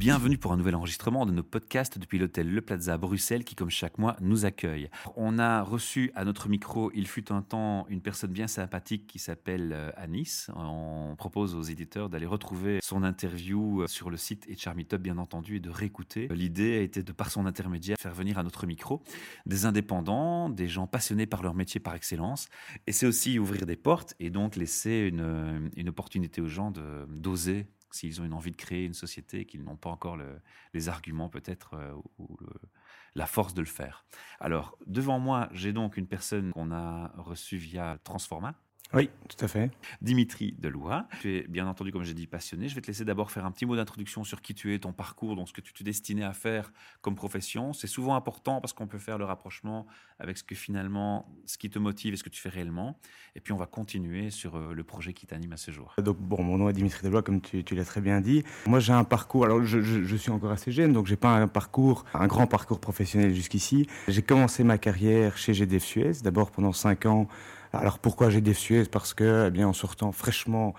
Bienvenue pour un nouvel enregistrement de nos podcasts depuis l'hôtel Le Plaza à Bruxelles qui, comme chaque mois, nous accueille. On a reçu à notre micro, il fut un temps, une personne bien sympathique qui s'appelle euh, Anis. On propose aux éditeurs d'aller retrouver son interview euh, sur le site et Charmeetup, bien entendu, et de réécouter. L'idée a été de, par son intermédiaire, faire venir à notre micro des indépendants, des gens passionnés par leur métier par excellence. Et c'est aussi ouvrir des portes et donc laisser une, une opportunité aux gens d'oser s'ils ont une envie de créer une société et qu'ils n'ont pas encore le- les arguments peut-être euh, ou la force de le faire. Alors, devant moi, j'ai donc une personne qu'on a reçue via Transforma, Oui, tout à fait. Dimitri Delois. Tu es bien entendu, comme j'ai dit, passionné. Je vais te laisser d'abord faire un petit mot d'introduction sur qui tu es, ton parcours, donc ce que tu te destinais à faire comme profession. C'est souvent important parce qu'on peut faire le rapprochement avec ce que finalement, ce qui te motive et ce que tu fais réellement. Et puis on va continuer sur euh, le projet qui t'anime à ce jour. Donc, bon, mon nom est Dimitri Delois, comme tu, tu l'as très bien dit. Moi, j'ai un parcours. Alors, je, je- je suis encore assez jeune, donc j'ai pas un parcours, un grand parcours professionnel jusqu'ici. J'ai commencé ma carrière chez GDF Suez, d'abord pendant cinq ans. Alors, pourquoi GDF Suez Parce que, eh bien, en sortant fraîchement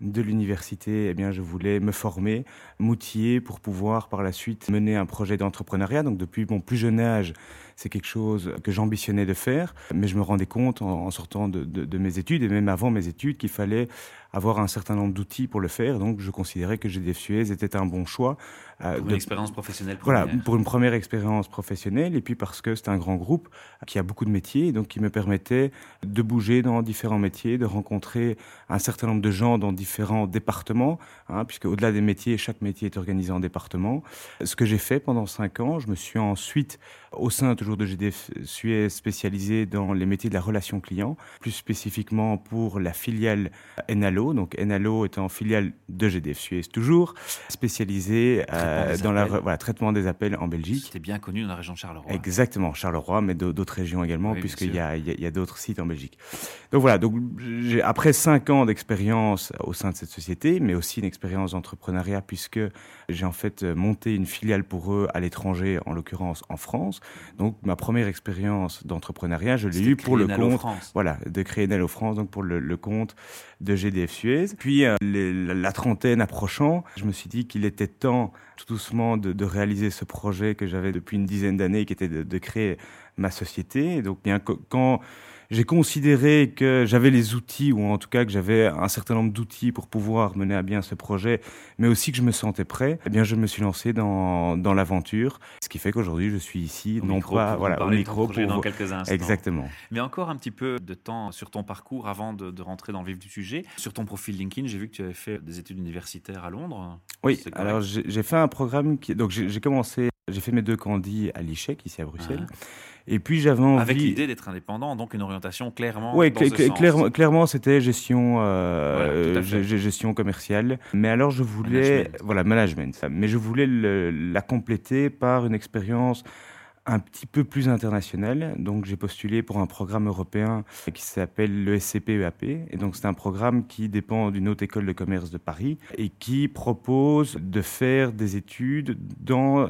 de l'université, eh bien, je voulais me former, m'outiller pour pouvoir par la suite mener un projet d'entrepreneuriat. Donc, depuis mon plus jeune âge, c'est quelque chose que j'ambitionnais de faire, mais je me rendais compte en, en sortant de, de- de mes études et même avant mes études qu'il fallait avoir un certain nombre d'outils pour le faire. Donc, je considérais que GDF Suez était un bon choix. euh, Pour de- une expérience professionnelle voilà, première. pour une première expérience professionnelle, et puis parce que c'est un grand groupe qui a beaucoup de métiers, donc qui me permettait de bouger dans différents métiers, de rencontrer un certain nombre de gens dans différents départements, hein, puisque au-delà des métiers, chaque métier est organisé en départements. Ce que j'ai fait pendant cinq ans, je me suis ensuite, au sein toujours de GDF Suez, spécialisé dans les métiers de la relation client, plus spécifiquement pour la filiale Enalo. Donc Enalo étant filiale de GDF Suez toujours, spécialisé Traitement des dans appels. voilà, traitement des appels en Belgique. C'était bien connu dans la région de Charleroi. Exactement, Charleroi, mais d'au- d'autres régions également, Oui, puisqu'il y a, a- a d'autres sites en Belgique. Donc voilà, donc après cinq ans d'expérience au sein de cette société, mais aussi une expérience d'entrepreneuriat, puisque j'ai en fait monté une filiale pour eux à l'étranger, en l'occurrence en France. Donc ma première expérience d'entrepreneuriat, je l'ai eue pour le compte France. voilà, de créer Nello France, donc pour le, le compte de GDF Suez. Puis euh, les- la, la trentaine approchant, je me suis dit qu'il était temps tout doucement de, de réaliser ce projet que j'avais depuis une dizaine d'années, qui était de, de créer ma société. Et donc bien que- quand j'ai considéré que j'avais les outils, ou en tout cas que j'avais un certain nombre d'outils pour pouvoir mener à bien ce projet, mais aussi que je me sentais prêt, eh bien je me suis lancé dans, dans l'aventure, ce qui fait qu'aujourd'hui je suis ici, Au non micro pas voilà au micro pour dans quelques instants. exactement. Mais encore un petit peu de temps sur ton parcours avant de, de rentrer dans le vif du sujet. Sur ton profil LinkedIn, j'ai vu que tu avais fait des études universitaires à Londres. Oui, alors j'ai fait un programme qui. Donc j'ai commencé, j'ai fait mes deux candis à l'ICHEC, ici à Bruxelles. Et puis j'avais envie. Avec l'idée d'être indépendant, donc une orientation clairement Oui, clairement, clairement c'était gestion, euh, Voilà, euh, gestion commerciale. Mais alors je voulais, Management. voilà, management. Mais je voulais le- la compléter par une expérience un petit peu plus internationale. Donc j'ai postulé pour un programme européen qui s'appelle le SCP-EAP. Et donc c'est un programme qui dépend d'une haute école de commerce de Paris et qui propose de faire des études dans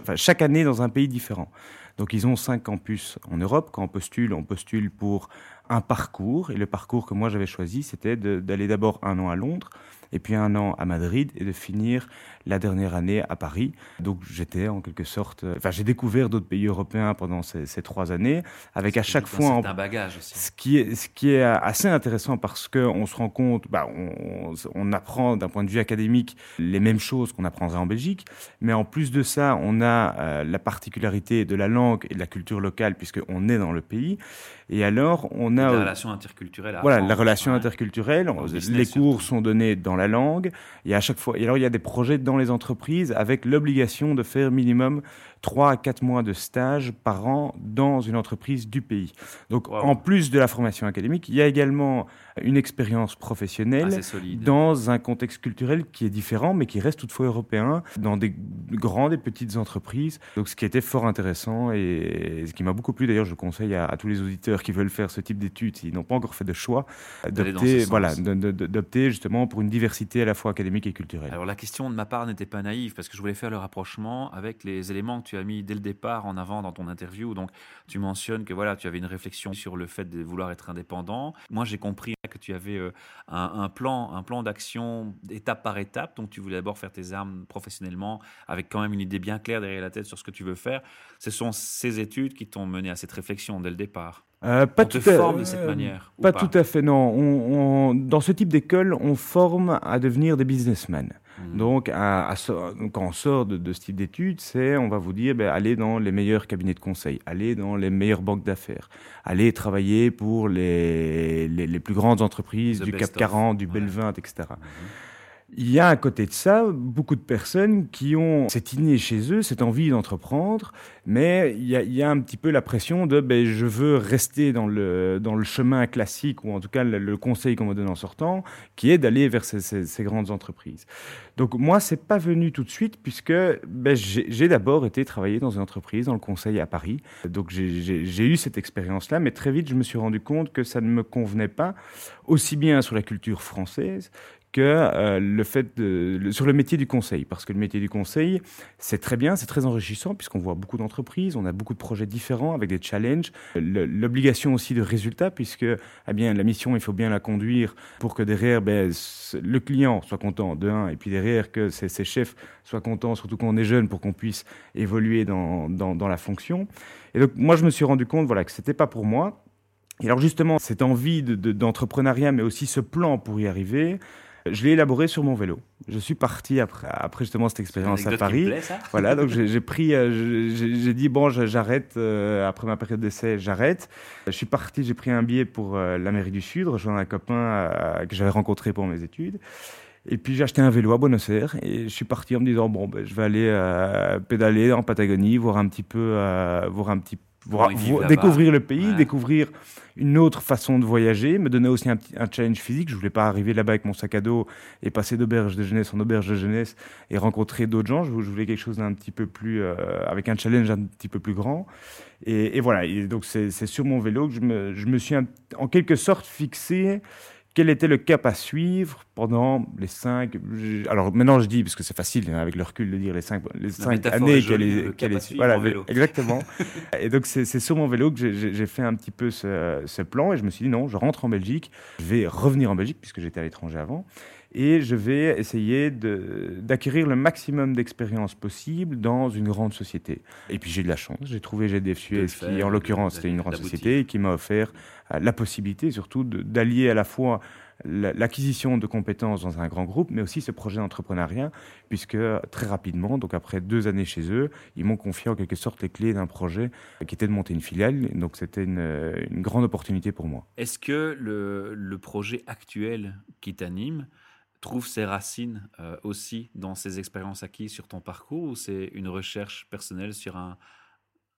enfin, chaque année dans un pays différent. Donc ils ont cinq campus en Europe. Quand on postule, on postule pour un parcours. Et le parcours que moi j'avais choisi, c'était d'aller d'abord un an à Londres, et puis un an à Madrid, et de finir la dernière année à Paris. Donc j'étais en quelque sorte... euh, Enfin, j'ai découvert d'autres pays européens pendant ces, ces trois années, avec à chaque fois... un en- bagage aussi. ce qui est, ce qui est assez intéressant parce qu'on se rend compte, bah, on, on apprend d'un point de vue académique les mêmes choses qu'on apprendrait en Belgique, mais en plus de ça, on a euh, la particularité de la langue et de la culture locale puisqu'on est dans le pays. Et alors, on a... La relation interculturelle. à Voilà, la relation Ouais. interculturelle, les cours sont donnés dans la langue, et à chaque fois, et alors il y a des projets dans les entreprises avec l'obligation de faire minimum 3 à 4 mois de stage par an dans une entreprise du pays. Donc Wow. en plus de la formation académique, il y a également une expérience professionnelle solide. dans un contexte culturel qui est différent, mais qui reste toutefois européen, dans des grandes et petites entreprises. Donc, ce qui était fort intéressant. et ce qui m'a beaucoup plu, d'ailleurs, je conseille à, tous les auditeurs qui veulent faire ce type d'études, s'ils n'ont pas encore fait de choix, d'opter, voilà, d'opter justement pour une diversité à la fois académique et culturelle. Alors la question de ma part n'était pas naïve parce que je voulais faire le rapprochement avec les éléments que tu as mis dès le départ en avant dans ton interview. Donc tu mentionnes que voilà, tu avais une réflexion sur le fait de vouloir être indépendant. Moi, j'ai compris que tu avais euh, un, un plan, un plan d'action étape par étape. Donc tu voulais d'abord faire tes armes professionnellement avec quand même une idée bien claire derrière la tête sur ce que tu veux faire. Ce sont ces études qui t'ont mené à cette réflexion dès le départ. Euh, pas tout forme de cette manière pas, tout à fait, non. On, dans ce type d'école, on forme à devenir des businessmen. Hmm. Donc, à, quand on sort de, ce type d'études, c'est, on va vous dire, ben, allez dans les meilleurs cabinets de conseil, allez dans les meilleures banques d'affaires, allez travailler pour les, les, plus grandes entreprises du CAC 40, du Bel 20, etc. Il y a à côté de ça beaucoup de personnes qui ont cette innée chez eux, cette envie d'entreprendre, mais il y, a, un petit peu la pression de ben, je veux rester dans le, dans le chemin classique, ou en tout cas le, conseil qu'on me donne en sortant, qui est d'aller vers ces, grandes entreprises. Donc moi, c'est pas venu tout de suite, puisque ben, j'ai d'abord été travailler dans une entreprise, dans le conseil à Paris. Donc j'ai eu cette expérience-là, mais très vite, je me suis rendu compte que ça ne me convenait pas, aussi bien sur la culture française que euh, le fait sur le métier du conseil, parce que le métier du conseil, c'est très bien, c'est très enrichissant, puisqu'on voit beaucoup d'entreprises, on a beaucoup de projets différents avec des challenges, l'obligation aussi de résultats, puisque eh bien, la mission, il faut bien la conduire pour que derrière, ben, le client soit content, de un, et puis derrière, que ses, chefs soient contents, surtout quand on est jeune, pour qu'on puisse évoluer dans, dans, la fonction. Et donc, moi, je me suis rendu compte voilà, que ce n'était pas pour moi. Et alors justement, cette envie d'entrepreneuriat, de, mais aussi ce plan pour y arriver, je l'ai élaboré sur mon vélo. Je suis parti après, après justement cette expérience à Paris. voilà, donc j'ai pris, euh, j'ai dit bon, j'arrête euh, après ma période d'essai, j'arrête. Je suis parti, j'ai pris un billet pour euh, l'Amérique du Sud, rejoindre un copain que j'avais rencontré pour mes études. Et puis j'ai acheté un vélo à Buenos Aires et je suis parti en me disant bon, ben, je vais aller pédaler en Patagonie, voir un petit peu, voir un petit découvrir le pays, découvrir une autre façon de voyager, me donner aussi un, un challenge physique. Je voulais pas arriver là-bas avec mon sac à dos et passer d'auberge de jeunesse en auberge de jeunesse et rencontrer d'autres gens. Je, voulais quelque chose d'un petit peu plus, euh, avec un challenge un petit peu plus grand. Et, voilà. Et donc c'est sur mon vélo que je me, je me suis en quelque sorte fixé quel était le cap à suivre pendant les cinq. Alors maintenant, je dis, parce que c'est facile hein, avec le recul de dire les cinq, les cinq années qu'elle est. Voilà, exactement. et donc, c'est sur mon vélo que j'ai fait un petit peu ce, ce, plan et je me suis dit, non, je rentre en Belgique, je vais revenir en Belgique puisque j'étais à l'étranger avant et je vais essayer d'acquérir le maximum d'expérience possible dans une grande société. Et puis j'ai de la chance, j'ai trouvé GDF Suez, qui en l'occurrence c'était une grande société, qui m'a offert euh, la possibilité surtout d'allier à la fois l'acquisition de compétences dans un grand groupe, mais aussi ce projet d'entrepreneuriat, puisque très rapidement, donc après deux années chez eux, ils m'ont confié en quelque sorte les clés d'un projet qui était de monter une filiale. Donc c'était une, une, grande opportunité pour moi. Est-ce que le, le projet actuel qui t'anime, trouve ses racines euh, aussi dans ces expériences acquises sur ton parcours ou c'est une recherche personnelle sur un,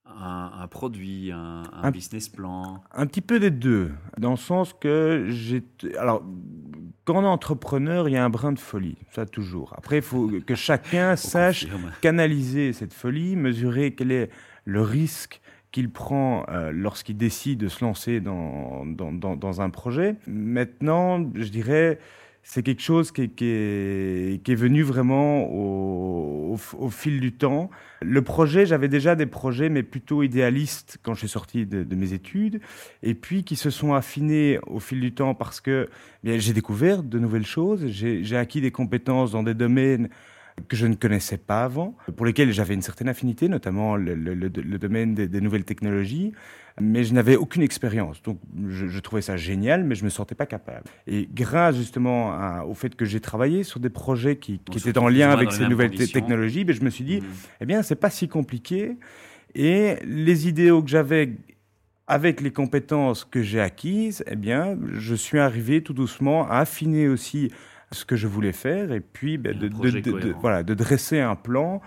un, produit, un, business plan? Un petit peu des deux, dans le sens que j'ai... Alors, quand on est entrepreneur, il y a un brin de folie, ça toujours. Après, il faut que chacun sache canaliser cette folie, mesurer quel est le risque qu'il prend euh, lorsqu'il décide de se lancer dans, dans, dans, dans un projet. Maintenant, je dirais c'est quelque chose qui est, qui, est, venu vraiment au, au, fil du temps. Le projet, j'avais déjà des projets, mais plutôt idéalistes quand je suis sorti de, de mes études, et puis qui se sont affinés au fil du temps parce que j'ai découvert de nouvelles choses, j'ai acquis des compétences dans des domaines que je ne connaissais pas avant, pour lesquels j'avais une certaine affinité, notamment le, le, le domaine des, des, nouvelles technologies, mais je n'avais aucune expérience. Donc je, je, trouvais ça génial, mais je me sentais pas capable. Et grâce justement au fait que j'ai travaillé sur des projets qui, qui étaient en lien avec ces nouvelles technologies, ben, je me suis dit, mmh. eh bien, c'est pas si compliqué. Et les idéaux que j'avais avec les compétences que j'ai acquises, eh bien, je suis arrivé tout doucement à affiner aussi ce que je voulais faire et puis ben, de, de, de, voilà, de dresser un plan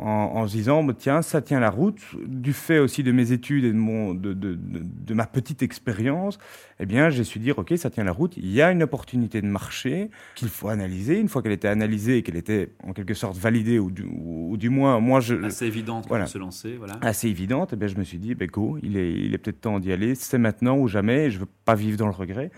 en, se disant, tiens, ça tient la route. Du fait aussi de mes études et de, mon, de, de, de, ma petite expérience, eh bien, j'ai su dire, OK, ça tient la route. Il y a une opportunité de marché qu'il faut analyser. Une fois qu'elle était analysée et qu'elle était en quelque sorte validée, ou du, ou, du moins, moi, je... Assez évidente voilà, pour se lancer, voilà. Assez évidente, eh bien, je me suis dit, ben, go, il est, il est peut-être temps d'y aller. C'est maintenant ou jamais. je veux pas vivre dans le regret.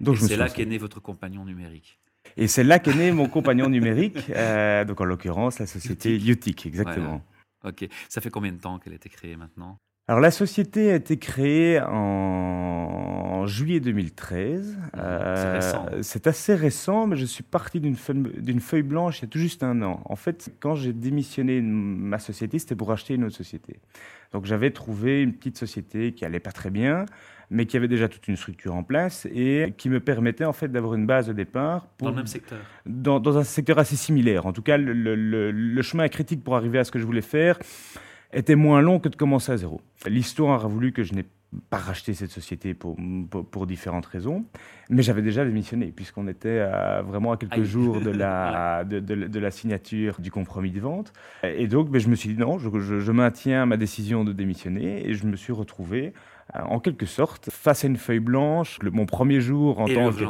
Donc, c'est là qu'est né votre compagnon numérique. Et c'est là qu'est né mon compagnon numérique, euh, donc en l'occurrence la société Utic, exactement. Ok. Ça fait combien de temps qu'elle a été créée maintenant? Alors la société a été créée en, juillet 2013. c'est euh, C'est assez récent, mais je suis parti d'une feuille, feuille, blanche il y a tout juste un an. En fait, quand j'ai démissionné de ma société, c'était pour acheter une autre société. Donc j'avais trouvé une petite société qui allait pas très bien, mais qui avait déjà toute une structure en place et qui me permettait en fait d'avoir une base de départ. Pour, dans le même secteur dans, dans, un secteur assez similaire. En tout cas, le, le, le chemin critique pour arriver à ce que je voulais faire était moins long que de commencer à zéro. L'histoire a voulu que je n'ai pas racheté cette société pour, pour, différentes raisons, mais j'avais déjà démissionné puisqu'on était vraiment à quelques jours de la, de, de, la signature du compromis de vente. Et donc, ben, je me suis dit non, je, je, maintiens ma décision de démissionner et je me suis retrouvé en quelque sorte face à une feuille blanche. Le, mon premier jour en tant que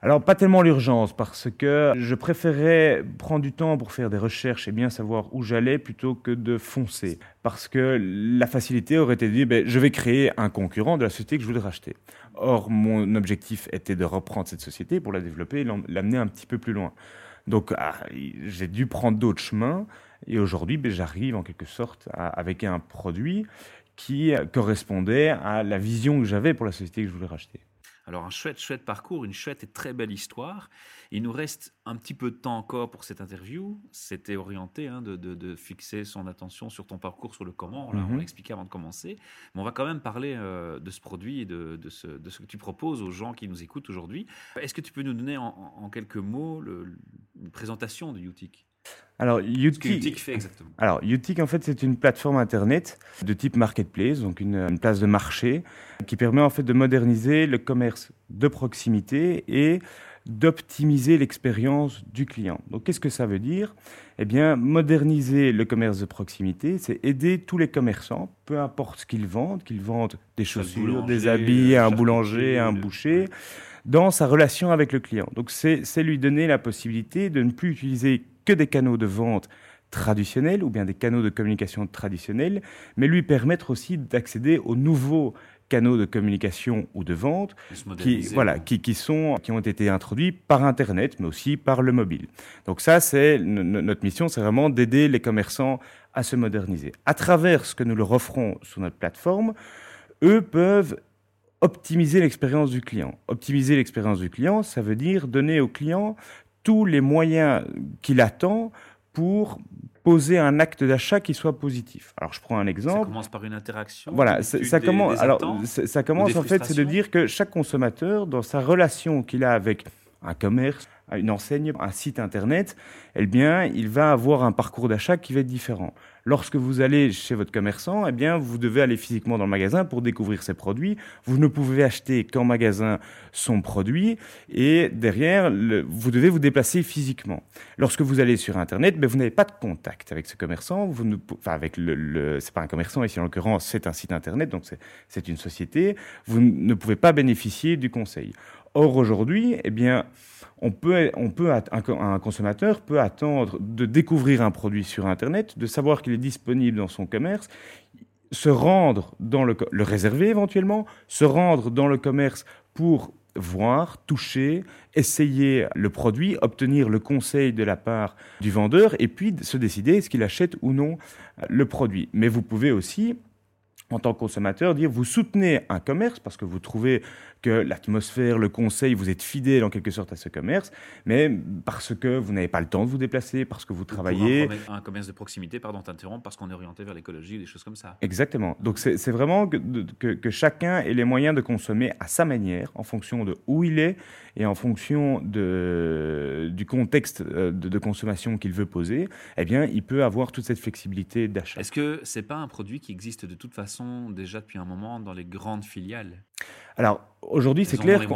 alors, pas tellement l'urgence, parce que je préférais prendre du temps pour faire des recherches et bien savoir où j'allais plutôt que de foncer. Parce que la facilité aurait été de dire, ben, je vais créer un concurrent de la société que je voulais racheter. Or, mon objectif était de reprendre cette société pour la développer et l'amener un petit peu plus loin. Donc, ah, j'ai dû prendre d'autres chemins. Et aujourd'hui, ben, j'arrive en quelque sorte avec un produit qui correspondait à la vision que j'avais pour la société que je voulais racheter. Alors un chouette, chouette parcours, une chouette et très belle histoire. Il nous reste un petit peu de temps encore pour cette interview. C'était orienté hein, de, fixer son attention sur ton parcours, sur le comment. On l'a mhm. expliqué avant de commencer. Mais on va quand même parler euh, de ce produit et de, ce, que tu proposes aux gens qui nous écoutent aujourd'hui. Est-ce que tu peux nous donner en, quelques mots une présentation de Utic alors, Utic, fait exactement. Alors, Utic, en fait, c'est une plateforme internet de type marketplace, donc une, place de marché, qui permet en fait de moderniser le commerce de proximité et d'optimiser l'expérience du client. Donc, qu'est-ce que ça veut dire? Eh bien, moderniser le commerce de proximité, c'est aider tous les commerçants, peu importe ce qu'ils vendent, qu'ils vendent des chaussures, des habits, un boulanger, un boucher, dans sa relation avec le client. Donc, c'est lui donner la possibilité de ne plus utiliser que des canaux de vente traditionnels ou bien des canaux de communication traditionnels, mais lui permettre aussi d'accéder aux nouveaux canaux de communication ou de vente qui, voilà, qui, qui, sont, qui ont été introduits par Internet, mais aussi par le mobile. Donc ça, c'est notre mission, c'est vraiment d'aider les commerçants à se moderniser. À travers ce que nous leur offrons sur notre plateforme, eux peuvent optimiser l'expérience du client. Optimiser l'expérience du client, ça veut dire donner au client tous les moyens qu'il attend pour poser un acte d'achat qui soit positif. Alors je prends un exemple. Ça commence par une interaction. Voilà, ça, commence. alors ça commence en fait, c'est de dire que chaque consommateur, dans sa relation qu'il a avec un commerce, une enseigne, un site internet, eh bien, il va avoir un parcours d'achat qui va être différent. Lorsque vous allez chez votre commerçant, eh bien, vous devez aller physiquement dans le magasin pour découvrir ses produits. Vous ne pouvez acheter qu'en magasin son produit et derrière, vous devez vous déplacer physiquement. Lorsque vous allez sur Internet, vous n'avez pas de contact avec ce commerçant. Vous ne, avec le, c'est pas un commerçant ici en l'occurrence, c'est un site Internet, donc c'est une société. Vous ne pouvez pas bénéficier du conseil. Or aujourd'hui, eh bien, on peut, on peut, un, consommateur peut attendre de découvrir un produit sur Internet, de savoir qu'il disponible dans son commerce, se rendre dans le, le réserver éventuellement, se rendre dans le commerce pour voir, toucher, essayer le produit, obtenir le conseil de la part du vendeur et puis se décider est-ce qu'il achète ou non le produit. Mais vous pouvez aussi en tant que consommateur, dire vous soutenez un commerce parce que vous trouvez que l'atmosphère, le conseil, vous êtes fidèle en quelque sorte à ce commerce, mais parce que vous n'avez pas le temps de vous déplacer, parce que vous travaillez. un, commerce de proximité, pardon, t'interrompre, parce qu'on est orienté vers l'écologie, des choses comme ça. Exactement. Donc c'est vraiment que, que, chacun ait les moyens de consommer à sa manière, en fonction de où il est et en fonction de, du contexte euh, de, de consommation qu'il veut poser, eh bien, il peut avoir toute cette flexibilité d'achat. Est-ce que c'est pas un produit qui existe de toute façon déjà depuis un moment dans les grandes filiales? Alors aujourd'hui, c'est clair que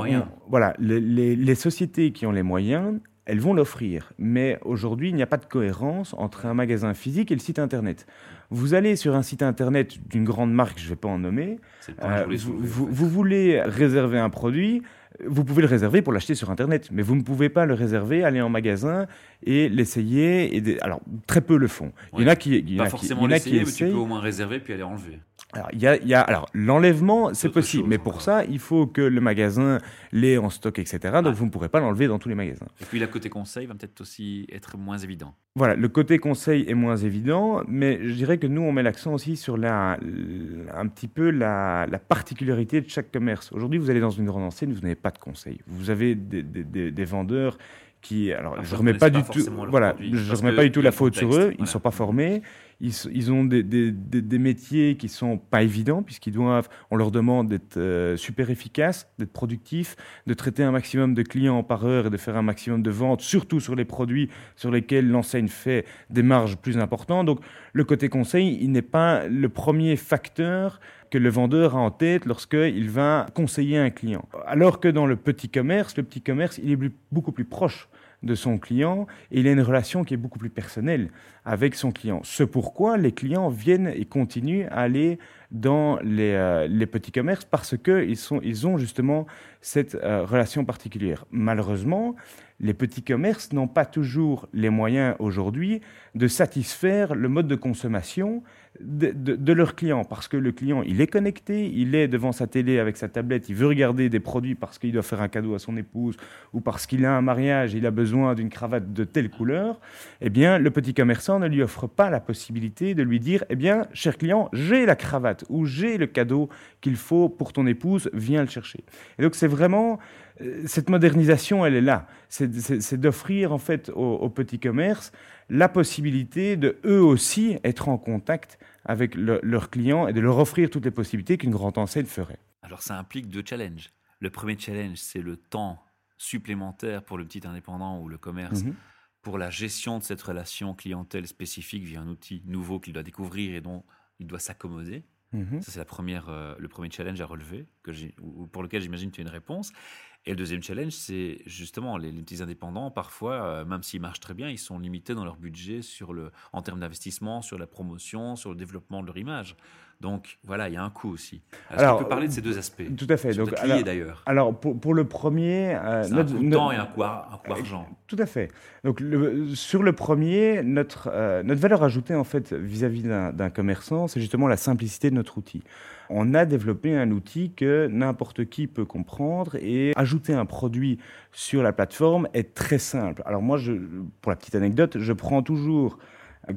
voilà, les, sociétés qui ont les moyens elles vont l'offrir. Mais aujourd'hui, il n'y a pas de cohérence entre un magasin physique et le site internet. Vous allez sur un site internet d'une grande marque, je ne vais pas en nommer, euh, vous, vous, voulez réserver un produit, vous pouvez le réserver pour l'acheter sur Internet, mais vous ne pouvez pas le réserver, aller en magasin et l'essayer. Et Alors, très peu le font. Il y en a qui, il y pas forcément l'essayer, mais tu peux au moins réserver puis aller enlever. Alors, il y a, il y a alors l'enlèvement, c'est possible, mais pour ça, il faut que le magasin l'ait en stock, etc. Donc, ah. vous ne pourrez pas l'enlever dans tous les magasins. Et puis, le côté conseil va peut-être aussi être moins évident. Voilà, le côté conseil est moins évident, mais je dirais que nous, on met l'accent aussi sur la, un petit peu la, la particularité de chaque commerce. Aujourd'hui, vous allez dans une grande enseigne, vous n'avez pas de conseil. Vous avez des, des, des, vendeurs qui, alors, ah, je remets pas du tout, voilà, je remets pas du tout la faute sur eux. Ils ne sont pas formés ils, ont des, métiers qui sont pas évidents, puisqu'ils doivent, on leur demande d'être euh, super efficaces, d'être productifs, de traiter un maximum de clients par heure et de faire un maximum de ventes, surtout sur les produits sur lesquels l'enseigne fait des marges plus importantes. Donc, le côté conseil, il n'est pas le premier facteur que le vendeur a en tête lorsqu'il va conseiller un client. Alors que dans le petit commerce, le petit commerce, il est beaucoup plus proche de son client et il a une relation qui est beaucoup plus personnelle avec son client. Ce pourquoi les clients viennent et continuent à aller dans les, euh, petits commerces parce qu'ils ils ont justement cette euh, relation particulière. Malheureusement, les petits commerces n'ont pas toujours les moyens aujourd'hui de satisfaire le mode de consommation de, leurs clients, parce que le client, il est connecté, il est devant sa télé avec sa tablette, il veut regarder des produits parce qu'il doit faire un cadeau à son épouse ou parce qu'il a un mariage, il a besoin d'une cravate de telle couleur, eh bien, le petit commerçant ne lui offre pas la possibilité de lui dire, eh bien, cher client, j'ai la cravate ou j'ai le cadeau qu'il faut pour ton épouse, viens le chercher. Et donc, c'est vraiment euh, cette modernisation, elle est là. C'est d'offrir en fait aux, petits commerces la possibilité de eux aussi être en contact avec leurs clients et de leur offrir toutes les possibilités qu'une grande enseigne ferait. Alors ça implique deux challenges. Le premier challenge, c'est le temps supplémentaire pour le petit indépendant ou le commerce mhm. pour la gestion de cette relation clientèle spécifique via un outil nouveau qu'il doit découvrir et dont il doit s'accommoder. Mhm. Ça, c'est la première, euh, le premier challenge à relever, que pour lequel j'imagine que tu as une réponse. Et le deuxième challenge, c'est justement les, petits indépendants, parfois, euh, même s'ils marchent très bien, ils sont limités dans leur budget sur le, en termes d'investissement, sur la promotion, sur le développement de leur image. Donc voilà, il y a un coût aussi. Alors, tu peux parler de ces deux aspects? Tout à fait. Donc, d'ailleurs. Alors pour, pour, le premier, euh, notre, un coût temps et un coût, un coût argent. Tout à fait. Donc le, sur le premier, notre, euh, notre valeur ajoutée en fait vis-à-vis d'un commerçant, c'est justement la simplicité de notre outil on a développé un outil que n'importe qui peut comprendre et ajouter un produit sur la plateforme est très simple. Alors moi, je, pour la petite anecdote, je prends toujours,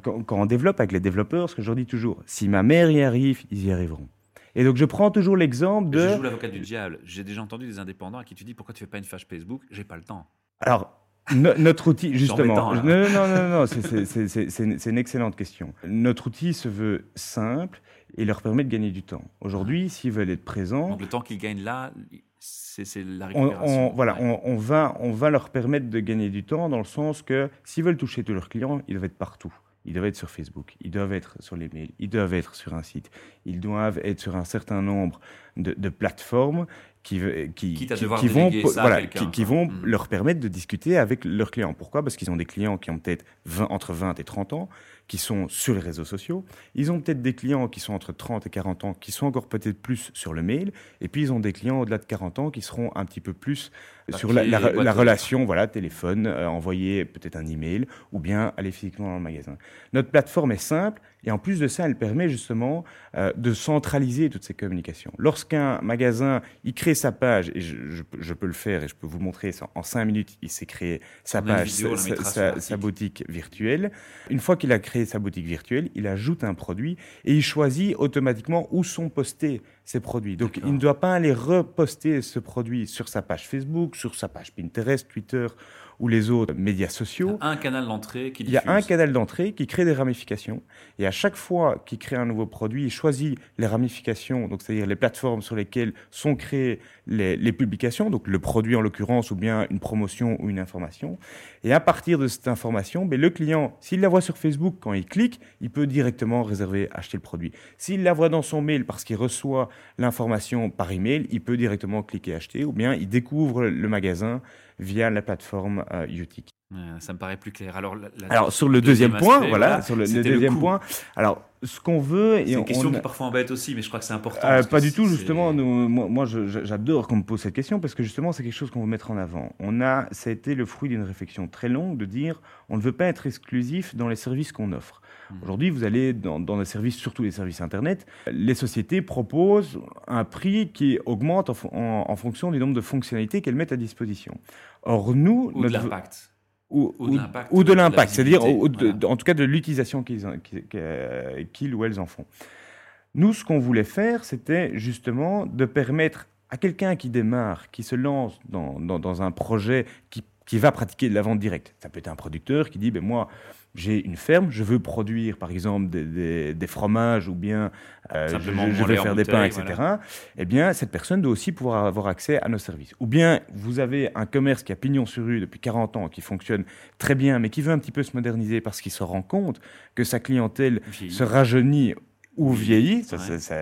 quand, on développe avec les développeurs, ce que je leur dis toujours, si ma mère y arrive, ils y arriveront. Et donc je prends toujours l'exemple de... Je joue l'avocat du diable. J'ai déjà entendu des indépendants à qui tu dis pourquoi tu fais pas une page Facebook? J'ai pas le temps. Alors notre outil, justement. Non, non, non, non, non c'est une excellente question. Notre outil se veut simple et leur permet de gagner du temps. Aujourd'hui, s'ils veulent être présents. Donc le temps qu'ils gagnent là, c'est la récupération. On, voilà, on, va, on va leur permettre de gagner du temps dans le sens que s'ils veulent toucher tous leurs clients, ils doivent être partout. Ils doivent être sur Facebook, ils doivent être sur les mails, ils doivent être sur un site, ils doivent être sur un certain nombre de, de plateformes qui, qui, qui, qui vont, voilà, qui, vont hmm. leur permettre de discuter avec leurs clients. Pourquoi? Parce qu'ils ont des clients qui ont peut-être entre 20 et 30 ans, qui sont sur les réseaux sociaux. Ils ont peut-être des clients qui sont entre 30 et 40 ans, qui sont encore peut-être plus sur le mail. Et puis, ils ont des clients au-delà de 40 ans qui seront un petit peu plus sur la, relation, voilà, téléphone, euh, envoyer peut-être un email ou bien aller physiquement dans le magasin. Notre plateforme est simple et en plus de ça, elle permet justement euh, de centraliser toutes ces communications. Lorsqu'un magasin, il crée sa page, et je, peux le faire et je peux vous montrer, en cinq minutes, il s'est créé sa page, sa, boutique virtuelle. Une fois qu'il a créé sa boutique virtuelle, il ajoute un produit et il choisit automatiquement où sont postés ces produits. Donc il ne doit pas aller reposter ce produit sur sa page Facebook, sur sa page Pinterest, Twitter ou les autres médias sociaux. Il y a un canal d'entrée qui Il y a un canal d'entrée qui crée des ramifications. Et à chaque fois qu'il crée un nouveau produit, il choisit les ramifications, donc c'est-à-dire les plateformes sur lesquelles sont créées les, les publications, donc le produit en l'occurrence, ou bien une promotion ou une information. Et à partir de cette information, ben, le client, s'il la voit sur Facebook, quand il clique, il peut directement réserver, acheter le produit. S'il la voit dans son mail parce qu'il reçoit l'information par email, il peut directement cliquer acheter, ou bien il découvre le magasin via la plateforme euh, Utic. Ça me paraît plus clair. Alors, alors sur le deuxième, point, voilà, sur le, deuxième point. Alors, ce qu'on veut. C'est une question qui parfois embête aussi, mais je crois que c'est important. Euh, pas du tout, justement. Nous, moi, moi j'adore qu'on me pose cette question parce que justement, c'est quelque chose qu'on veut mettre en avant. On a, ça a été le fruit d'une réflexion très longue de dire on ne veut pas être exclusif dans les services qu'on offre. Mmh. Aujourd'hui, vous allez dans, dans les services, surtout les services Internet, les sociétés proposent un prix qui augmente en, fonction du nombre de fonctionnalités qu'elles mettent à disposition. Or, nous. Ou de l'impact ou, de l'impact, c'est-à-dire en tout cas de l'utilisation qu'ils ou elles en font. Nous, ce qu'on voulait faire, c'était justement de permettre à quelqu'un qui démarre, qui se lance dans, dans un projet qui, qui, va pratiquer de la vente directe. Ça peut être un producteur qui dit, ben moi, j'ai une ferme, je veux produire par exemple des, fromages ou bien euh, je, veux faire des pains, etc. Eh bien, cette personne doit aussi pouvoir avoir accès à nos services. Ou bien vous avez un commerce qui a pignon sur rue depuis 40 ans, qui fonctionne très bien, mais qui veut un petit peu se moderniser parce qu'il se rend compte que sa clientèle se rajeunit ou vieillit, ça,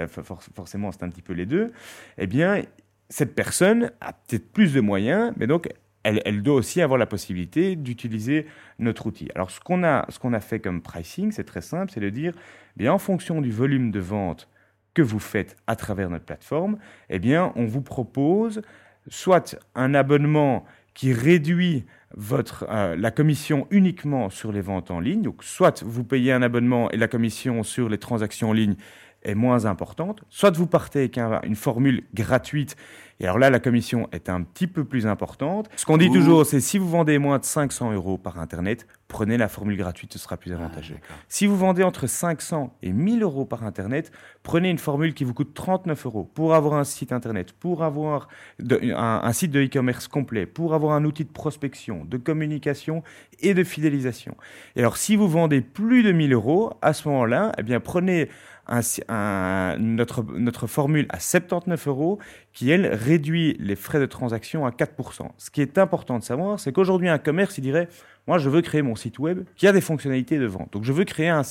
forcément c'est un petit peu les deux, eh bien, cette personne a peut-être plus de moyens, mais donc elle, doit aussi avoir la possibilité d'utiliser notre outil. Alors, ce qu'on a, a fait comme pricing, c'est très simple, c'est de dire, eh bien, en fonction du volume de vente que vous faites à travers notre plateforme, eh bien, on vous propose soit un abonnement qui réduit votre, euh, la commission uniquement sur les ventes en ligne, soit vous payez un abonnement et la commission sur les transactions en ligne est moins importante, soit vous partez avec une formule gratuite et alors là, la commission est un petit peu plus importante. Ce qu'on dit toujours, c'est si vous vendez moins de 500 euros par Internet, prenez la formule gratuite, ce sera plus ah, avantageux. si vous vendez entre 500 et 1000 euros par Internet, prenez une formule qui vous coûte 39 euros pour avoir un site Internet, pour avoir un, site de e-commerce complet, pour avoir un outil de prospection, de communication et de fidélisation. Et alors, si vous vendez plus de 1000 euros, à ce moment-là, eh bien, prenez notre, notre formule à 79 euros qui, elle, réduit les frais de transaction à 4%. Ce qui est important de savoir, c'est qu'aujourd'hui, un commerce, il dirait, moi, je veux créer mon site web qui a des fonctionnalités de vente. Donc, je veux créer un,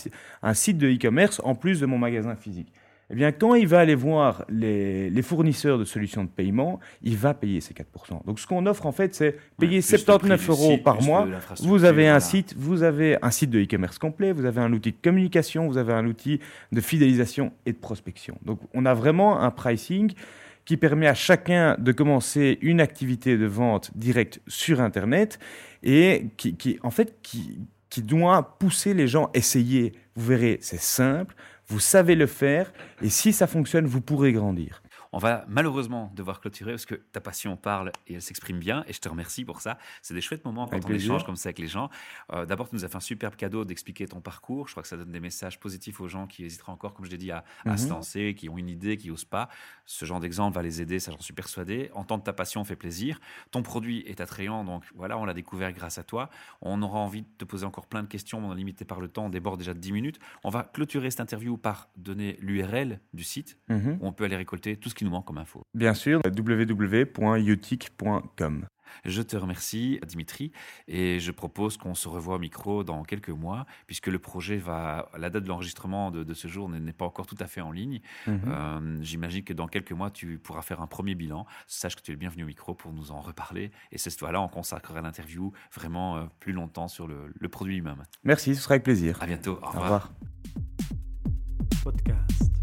un site de e-commerce en plus de mon magasin physique eh bien, quand il va aller voir les, fournisseurs de solutions de paiement, il va payer ces 4%. Donc, ce qu'on offre, en fait, c'est payer 79 euros par mois. Vous avez un site, vous avez un site de e-commerce complet, vous avez un outil de communication, vous avez un outil de fidélisation et de prospection. Donc, on a vraiment un pricing qui permet à chacun de commencer une activité de vente directe sur Internet et qui, qui en fait, qui, qui doit pousser les gens à essayer. Vous verrez, c'est simple vous savez le faire, et si ça fonctionne, vous pourrez grandir. On va malheureusement devoir clôturer parce que ta passion parle et elle s'exprime bien et je te remercie pour ça. C'est des chouettes moments quand on échange comme ça avec les gens. Euh, d'abord, tu nous as fait un superbe cadeau d'expliquer ton parcours. Je crois que ça donne des messages positifs aux gens qui hésiteraient encore, comme je l'ai dit, à, se mhm. lancer, qui ont une idée, qui n'osent pas. Ce genre d'exemple va les aider, ça j'en suis persuadé. Entendre ta passion fait plaisir. Ton produit est attrayant, donc voilà, on l'a découvert grâce à toi. On aura envie de te poser encore plein de questions, mais on est limité par le temps, on déborde déjà de 10 minutes. On va clôturer cette interview par donner l'URL du site mhm. où on peut aller récolter tout ce qui nous manque comme info. Bien sûr, www.utic.com. Je te remercie, Dimitri, et je propose qu'on se revoie au micro dans quelques mois, puisque le projet va. La date de l'enregistrement de, ce jour n'est pas encore tout à fait en ligne. Mhm. Euh, j'imagine que dans quelques mois, tu pourras faire un premier bilan. Sache que tu es le bienvenu au micro pour nous en reparler. Et cette fois-là, on consacrera l'interview vraiment euh, plus longtemps sur le, produit lui-même. Merci, ce sera avec plaisir. À bientôt. Au revoir. Au revoir. Podcast.